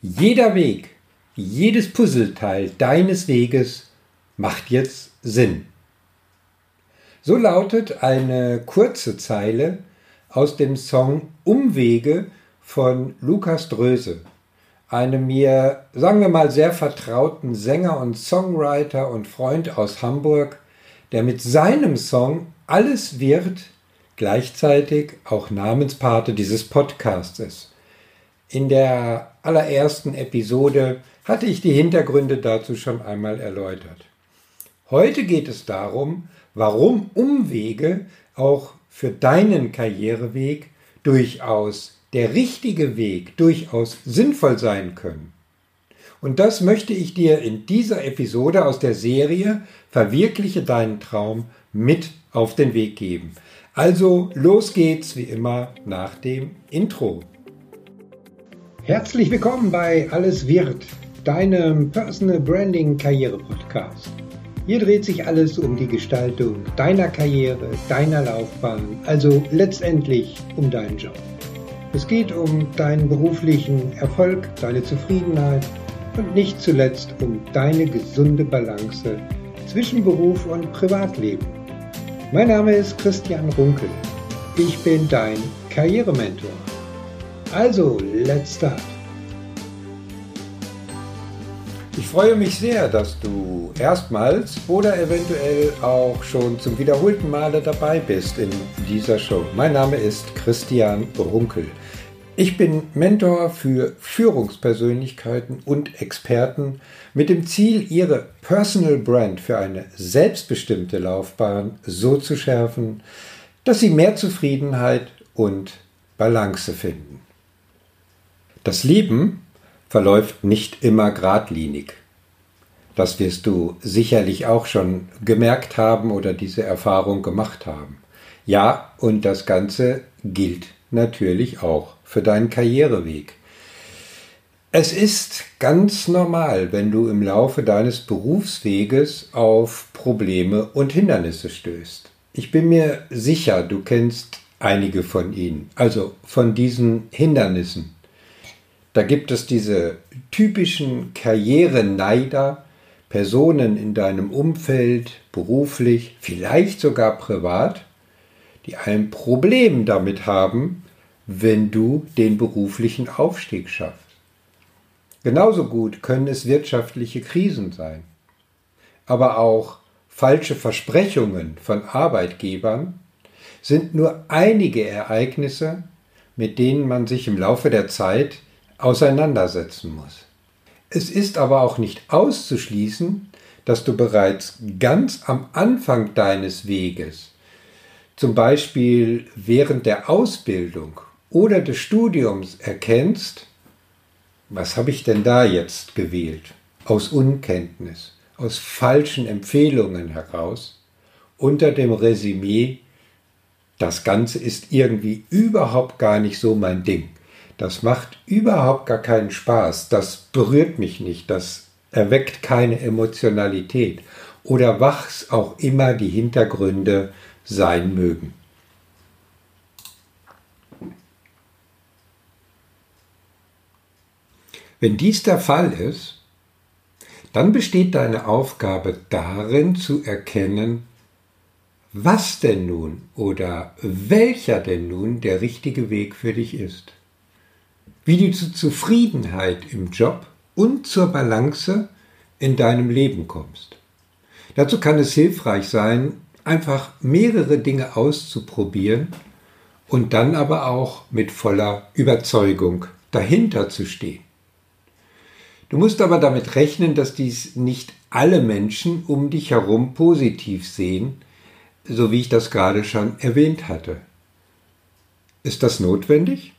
Jeder Weg, jedes Puzzleteil deines Weges macht jetzt Sinn. So lautet eine kurze Zeile aus dem Song Umwege von Lukas Dröse, einem mir, sagen wir mal, sehr vertrauten Sänger und Songwriter und Freund aus Hamburg, der mit seinem Song Alles wird gleichzeitig auch Namenspate dieses Podcasts ist. In der allerersten Episode hatte ich die Hintergründe dazu schon einmal erläutert. Heute geht es darum, warum Umwege auch für deinen Karriereweg durchaus der richtige Weg, durchaus sinnvoll sein können. Und das möchte ich dir in dieser Episode aus der Serie Verwirkliche deinen Traum mit auf den Weg geben. Also los geht's wie immer nach dem Intro. Herzlich willkommen bei Alles wird, deinem Personal Branding Karriere Podcast. Hier dreht sich alles um die Gestaltung deiner Karriere, deiner Laufbahn, also letztendlich um deinen Job. Es geht um deinen beruflichen Erfolg, deine Zufriedenheit und nicht zuletzt um deine gesunde Balance zwischen Beruf und Privatleben. Mein Name ist Christian Runkel. Ich bin dein Karrierementor. Also, let's start. Ich freue mich sehr, dass du erstmals oder eventuell auch schon zum wiederholten Male dabei bist in dieser Show. Mein Name ist Christian Runkel. Ich bin Mentor für Führungspersönlichkeiten und Experten mit dem Ziel, ihre Personal Brand für eine selbstbestimmte Laufbahn so zu schärfen, dass sie mehr Zufriedenheit und Balance finden. Das Leben verläuft nicht immer geradlinig. Das wirst du sicherlich auch schon gemerkt haben oder diese Erfahrung gemacht haben. Ja, und das Ganze gilt natürlich auch für deinen Karriereweg. Es ist ganz normal, wenn du im Laufe deines Berufsweges auf Probleme und Hindernisse stößt. Ich bin mir sicher, du kennst einige von ihnen, also von diesen Hindernissen. Da gibt es diese typischen Karriereneider, Personen in deinem Umfeld, beruflich, vielleicht sogar privat, die ein Problem damit haben, wenn du den beruflichen Aufstieg schaffst. Genauso gut können es wirtschaftliche Krisen sein, aber auch falsche Versprechungen von Arbeitgebern sind nur einige Ereignisse, mit denen man sich im Laufe der Zeit auseinandersetzen muss. Es ist aber auch nicht auszuschließen, dass du bereits ganz am Anfang deines Weges, zum Beispiel während der Ausbildung oder des Studiums erkennst, was habe ich denn da jetzt gewählt? Aus Unkenntnis, aus falschen Empfehlungen heraus, unter dem Resümee, das Ganze ist irgendwie überhaupt gar nicht so mein Ding. Das macht überhaupt gar keinen Spaß, das berührt mich nicht, das erweckt keine Emotionalität oder wachs auch immer die Hintergründe sein mögen. Wenn dies der Fall ist, dann besteht deine Aufgabe darin zu erkennen, was denn nun oder welcher denn nun der richtige Weg für dich ist. Wie du zur Zufriedenheit im Job und zur Balance in deinem Leben kommst. Dazu kann es hilfreich sein, einfach mehrere Dinge auszuprobieren und dann aber auch mit voller Überzeugung dahinter zu stehen. Du musst aber damit rechnen, dass dies nicht alle Menschen um dich herum positiv sehen, so wie ich das gerade schon erwähnt hatte. Ist das notwendig?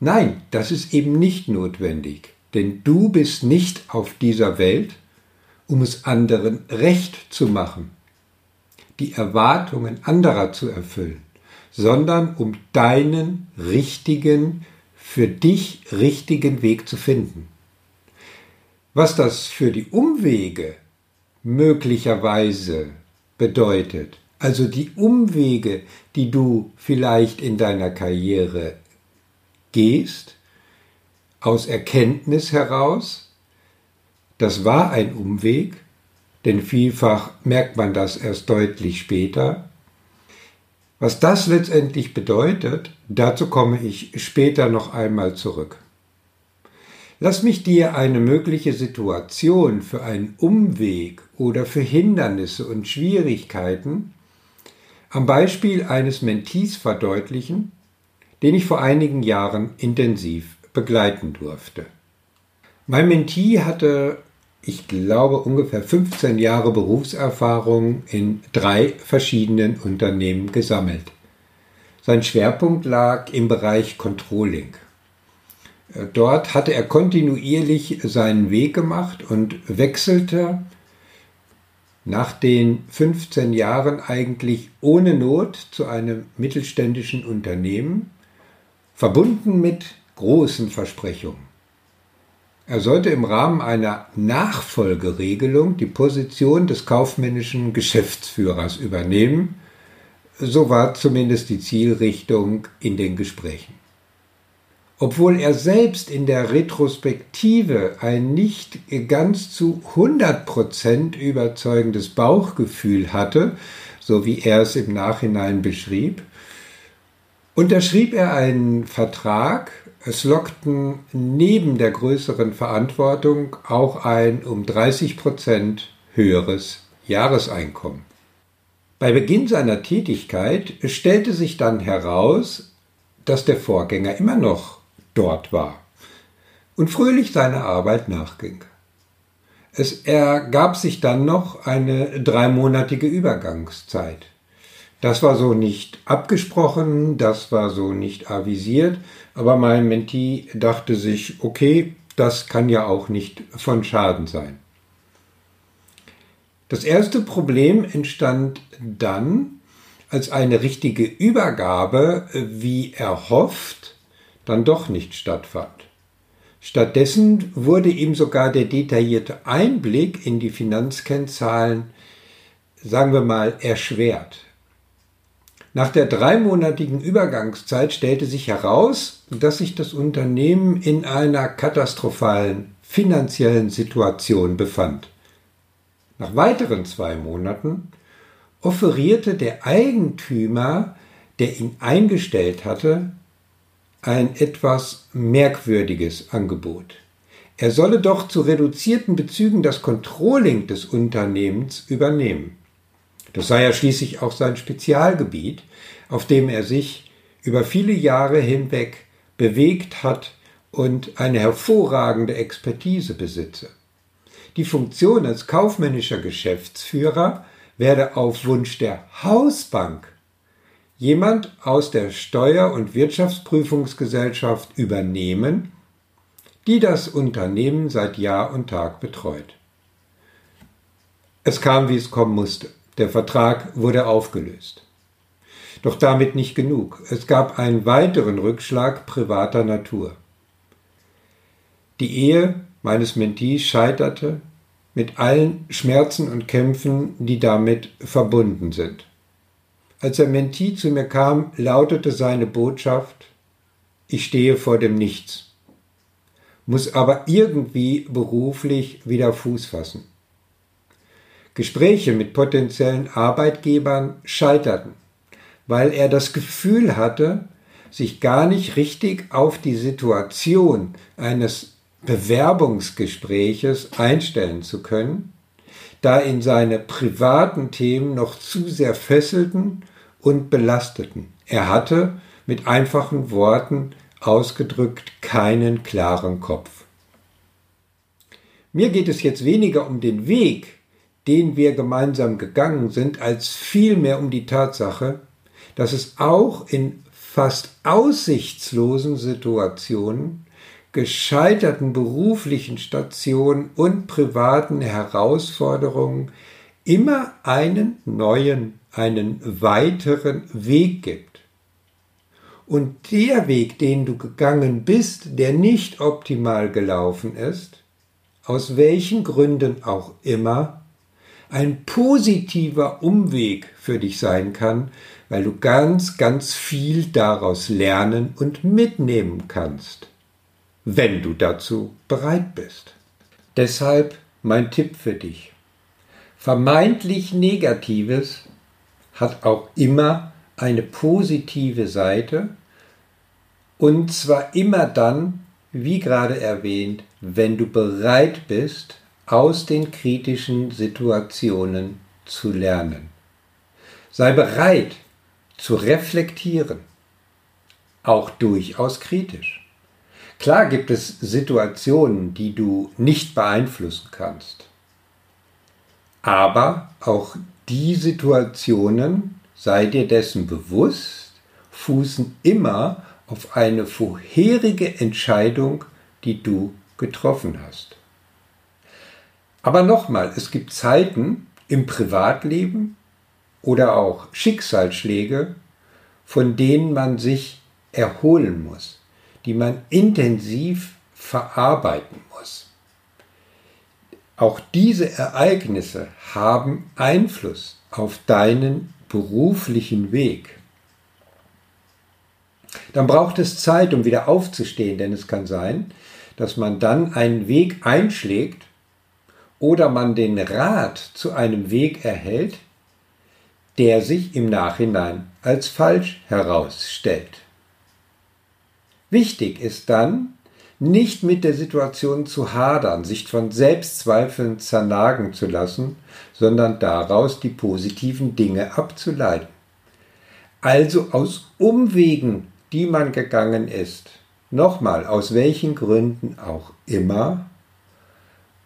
Nein, das ist eben nicht notwendig, denn du bist nicht auf dieser Welt, um es anderen recht zu machen, die Erwartungen anderer zu erfüllen, sondern um deinen richtigen, für dich richtigen Weg zu finden. Was das für die Umwege möglicherweise bedeutet, also die Umwege, die du vielleicht in deiner Karriere gehst, aus Erkenntnis heraus, das war ein Umweg, denn vielfach merkt man das erst deutlich später. Was das letztendlich bedeutet, dazu komme ich später noch einmal zurück. Lass mich dir eine mögliche Situation für einen Umweg oder für Hindernisse und Schwierigkeiten am Beispiel eines Mentees verdeutlichen, den ich vor einigen Jahren intensiv begleiten durfte. Mein Mentee hatte, ich glaube, ungefähr 15 Jahre Berufserfahrung in drei verschiedenen Unternehmen gesammelt. Sein Schwerpunkt lag im Bereich Controlling. Dort hatte er kontinuierlich seinen Weg gemacht und wechselte nach den 15 Jahren eigentlich ohne Not zu einem mittelständischen Unternehmen, verbunden mit großen Versprechungen. Er sollte im Rahmen einer Nachfolgeregelung die Position des kaufmännischen Geschäftsführers übernehmen, so war zumindest die Zielrichtung in den Gesprächen. Obwohl er selbst in der Retrospektive ein nicht ganz zu 100% überzeugendes Bauchgefühl hatte, so wie er es im Nachhinein beschrieb, unterschrieb er einen Vertrag, es lockten neben der größeren Verantwortung auch ein um 30% höheres Jahreseinkommen. Bei Beginn seiner Tätigkeit stellte sich dann heraus, dass der Vorgänger immer noch dort war und fröhlich seiner Arbeit nachging. Es ergab sich dann noch eine dreimonatige Übergangszeit. Das war so nicht abgesprochen, das war so nicht avisiert, aber mein Mentee dachte sich, okay, das kann ja auch nicht von Schaden sein. Das erste Problem entstand dann, als eine richtige Übergabe, wie erhofft, dann doch nicht stattfand. Stattdessen wurde ihm sogar der detaillierte Einblick in die Finanzkennzahlen, sagen wir mal, erschwert. Nach der dreimonatigen Übergangszeit stellte sich heraus, dass sich das Unternehmen in einer katastrophalen finanziellen Situation befand. Nach weiteren zwei Monaten offerierte der Eigentümer, der ihn eingestellt hatte, ein etwas merkwürdiges Angebot. Er solle doch zu reduzierten Bezügen das Controlling des Unternehmens übernehmen. Das sei ja schließlich auch sein Spezialgebiet, auf dem er sich über viele Jahre hinweg bewegt hat und eine hervorragende Expertise besitze. Die Funktion als kaufmännischer Geschäftsführer werde auf Wunsch der Hausbank jemand aus der Steuer- und Wirtschaftsprüfungsgesellschaft übernehmen, die das Unternehmen seit Jahr und Tag betreut. Es kam, wie es kommen musste. Der Vertrag wurde aufgelöst. Doch damit nicht genug. Es gab einen weiteren Rückschlag privater Natur. Die Ehe meines Mentees scheiterte mit allen Schmerzen und Kämpfen, die damit verbunden sind. Als der Mentee zu mir kam, lautete seine Botschaft, ich stehe vor dem Nichts, muss aber irgendwie beruflich wieder Fuß fassen. Gespräche mit potenziellen Arbeitgebern scheiterten, weil er das Gefühl hatte, sich gar nicht richtig auf die Situation eines Bewerbungsgespräches einstellen zu können da ihn seine privaten Themen noch zu sehr fesselten und belasteten. Er hatte, mit einfachen Worten ausgedrückt, keinen klaren Kopf. Mir geht es jetzt weniger um den Weg, den wir gemeinsam gegangen sind, als vielmehr um die Tatsache, dass es auch in fast aussichtslosen Situationen gescheiterten beruflichen Stationen und privaten Herausforderungen immer einen neuen, einen weiteren Weg gibt. Und der Weg, den du gegangen bist, der nicht optimal gelaufen ist, aus welchen Gründen auch immer, ein positiver Umweg für dich sein kann, weil du ganz, ganz viel daraus lernen und mitnehmen kannst. wenn du dazu bereit bist. Deshalb mein Tipp für dich. Vermeintlich Negatives hat auch immer eine positive Seite und zwar immer dann, wie gerade erwähnt, wenn du bereit bist, aus den kritischen Situationen zu lernen. Sei bereit zu reflektieren, auch durchaus kritisch. Klar gibt es Situationen, die du nicht beeinflussen kannst. Aber auch die Situationen, sei dir dessen bewusst, fußen immer auf eine vorherige Entscheidung, die du getroffen hast. Aber nochmal, es gibt Zeiten im Privatleben oder auch Schicksalsschläge, von denen man sich erholen muss, die man intensiv verarbeiten muss. Auch diese Ereignisse haben Einfluss auf deinen beruflichen Weg. Dann braucht es Zeit, um wieder aufzustehen, denn es kann sein, dass man dann einen Weg einschlägt oder man den Rat zu einem Weg erhält, der sich im Nachhinein als falsch herausstellt. Wichtig ist dann, nicht mit der Situation zu hadern, sich von Selbstzweifeln zernagen zu lassen, sondern daraus die positiven Dinge abzuleiten. Also aus Umwegen, die man gegangen ist, nochmal, aus welchen Gründen auch immer,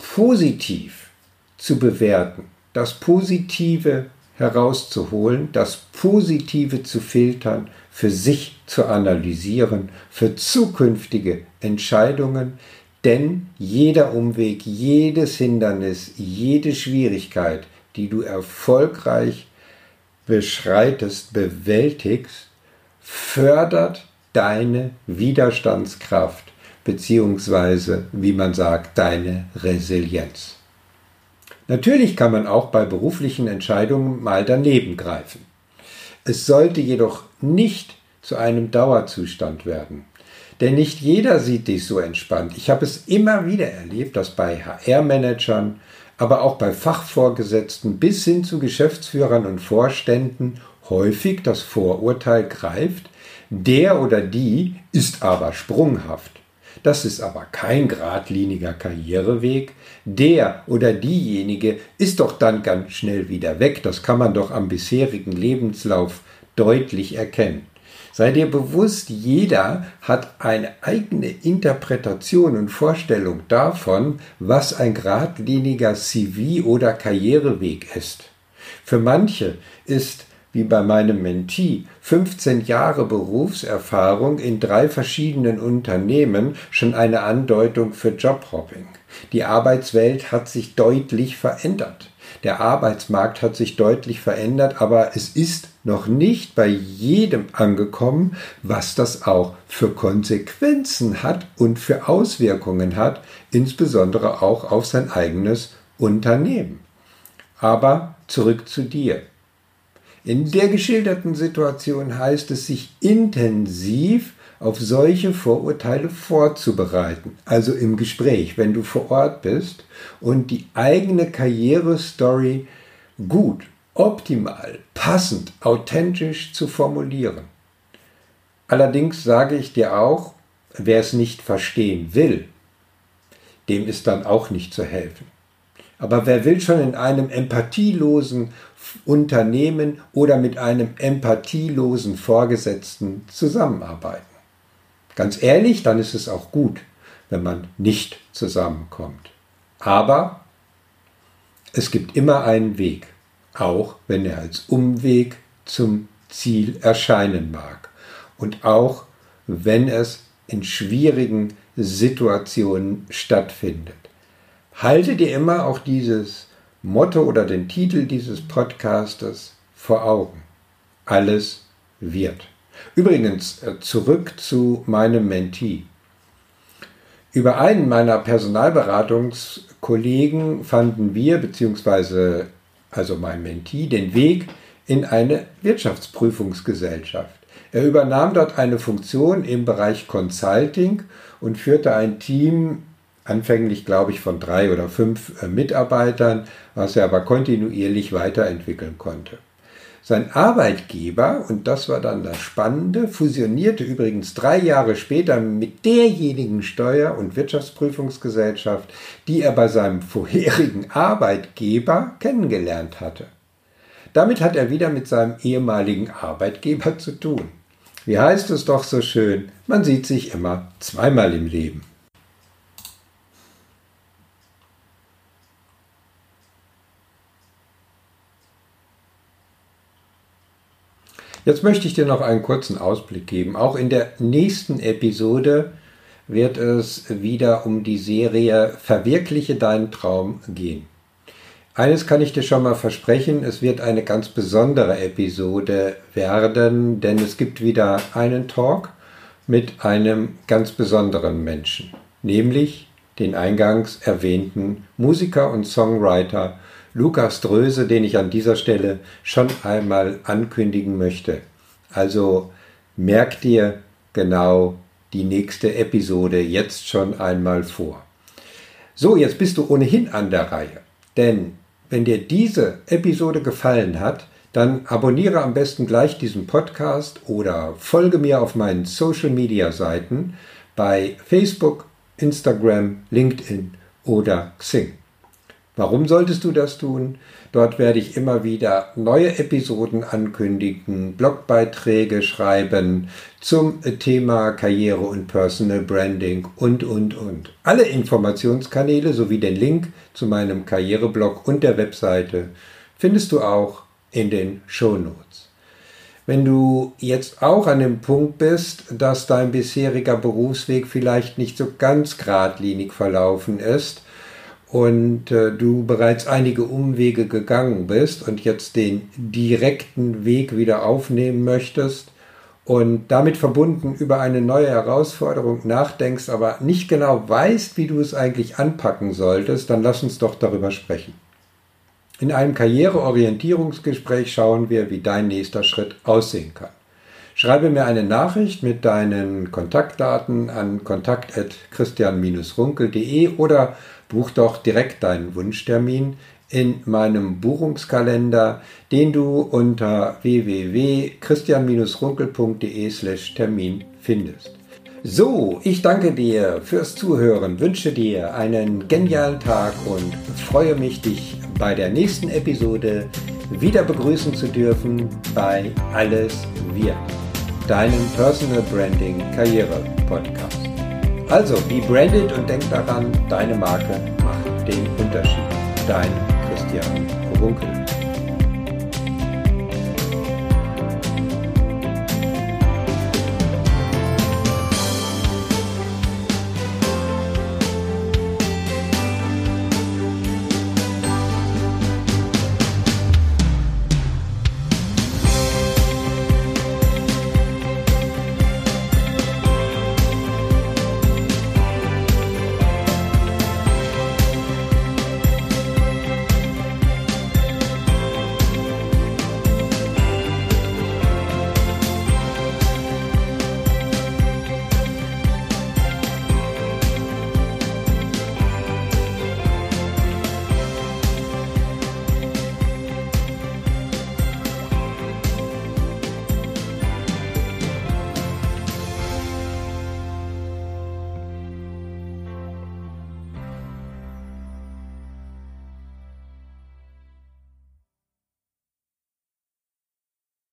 positiv zu bewerten, das Positive herauszuholen, das Positive zu filtern, für sich zu analysieren, für zukünftige Entscheidungen, denn jeder Umweg, jedes Hindernis, jede Schwierigkeit, die du erfolgreich beschreitest, bewältigst, fördert deine Widerstandskraft beziehungsweise, wie man sagt, deine Resilienz. Natürlich kann man auch bei beruflichen Entscheidungen mal daneben greifen. Es sollte jedoch nicht zu einem Dauerzustand werden. Denn nicht jeder sieht dich so entspannt. Ich habe es immer wieder erlebt, dass bei HR-Managern, aber auch bei Fachvorgesetzten bis hin zu Geschäftsführern und Vorständen häufig das Vorurteil greift, der oder die ist aber sprunghaft. Das ist aber kein geradliniger Karriereweg. Der oder diejenige ist doch dann ganz schnell wieder weg. Das kann man doch am bisherigen Lebenslauf deutlich erkennen. Sei dir bewusst, jeder hat eine eigene Interpretation und Vorstellung davon, was ein geradliniger CV oder Karriereweg ist. Für manche ist wie bei meinem Mentee 15 Jahre Berufserfahrung in drei verschiedenen Unternehmen schon eine Andeutung für Jobhopping. Die Arbeitswelt hat sich deutlich verändert. Der Arbeitsmarkt hat sich deutlich verändert, aber es ist noch nicht bei jedem angekommen, was das auch für Konsequenzen hat und für Auswirkungen hat, insbesondere auch auf sein eigenes Unternehmen. Aber zurück zu dir. In der geschilderten Situation heißt es, sich intensiv auf solche Vorurteile vorzubereiten, also im Gespräch, wenn du vor Ort bist und die eigene Karrierestory gut, optimal, passend, authentisch zu formulieren. Allerdings sage ich dir auch, wer es nicht verstehen will, dem ist dann auch nicht zu helfen. Aber wer will schon in einem empathielosen Unternehmen oder mit einem empathielosen Vorgesetzten zusammenarbeiten? Ganz ehrlich, dann ist es auch gut, wenn man nicht zusammenkommt. Aber es gibt immer einen Weg, auch wenn er als Umweg zum Ziel erscheinen mag. Und auch wenn es in schwierigen Situationen stattfindet. Halte dir immer auch dieses Motto oder den Titel dieses Podcastes vor Augen. Alles wird. Übrigens, äh, zurück zu meinem Mentee. Über einen meiner Personalberatungskollegen fanden wir, beziehungsweise also mein Mentee, den Weg in eine Wirtschaftsprüfungsgesellschaft. Er übernahm dort eine Funktion im Bereich Consulting und führte ein Team, anfänglich glaube ich von drei oder fünf äh, Mitarbeitern, was er aber kontinuierlich weiterentwickeln konnte. Sein Arbeitgeber, und das war dann das Spannende, fusionierte übrigens drei Jahre später mit derjenigen Steuer- und Wirtschaftsprüfungsgesellschaft, die er bei seinem vorherigen Arbeitgeber kennengelernt hatte. Damit hat er wieder mit seinem ehemaligen Arbeitgeber zu tun. Wie heißt es doch so schön, man sieht sich immer zweimal im Leben. Jetzt möchte ich dir noch einen kurzen Ausblick geben. Auch in der nächsten Episode wird es wieder um die Serie Verwirkliche deinen Traum gehen. Eines kann ich dir schon mal versprechen, es wird eine ganz besondere Episode werden, denn es gibt wieder einen Talk mit einem ganz besonderen Menschen, nämlich den eingangs erwähnten Musiker und Songwriter Lukas Dröse, den ich an dieser Stelle schon einmal ankündigen möchte. Also merk dir genau die nächste Episode jetzt schon einmal vor. So, jetzt bist du ohnehin an der Reihe. Denn wenn dir diese Episode gefallen hat, dann abonniere am besten gleich diesen Podcast oder folge mir auf meinen Social Media Seiten bei Facebook, Instagram, LinkedIn oder Xing. Warum solltest du das tun? Dort werde ich immer wieder neue Episoden ankündigen, Blogbeiträge schreiben zum Thema Karriere und Personal Branding und, und, und. Alle Informationskanäle sowie den Link zu meinem Karriereblog und der Webseite findest du auch in den Show Notes. Wenn du jetzt auch an dem Punkt bist, dass dein bisheriger Berufsweg vielleicht nicht so ganz geradlinig verlaufen ist, und äh, du bereits einige Umwege gegangen bist und jetzt den direkten Weg wieder aufnehmen möchtest und damit verbunden über eine neue Herausforderung nachdenkst, aber nicht genau weißt, wie du es eigentlich anpacken solltest, dann lass uns doch darüber sprechen. In einem Karriereorientierungsgespräch schauen wir, wie dein nächster Schritt aussehen kann. Schreibe mir eine Nachricht mit deinen Kontaktdaten an kontakt.christian-runkel.de oder buch doch direkt deinen Wunschtermin in meinem Buchungskalender, den du unter www.christian-runkel.de/termin findest. So, ich danke dir fürs Zuhören, wünsche dir einen genialen Tag und freue mich, dich bei der nächsten Episode wieder begrüßen zu dürfen bei Alles wird, deinem Personal Branding Karriere Podcast. Also, be branded und denk daran, deine Marke macht den Unterschied. Dein Christian Runkel.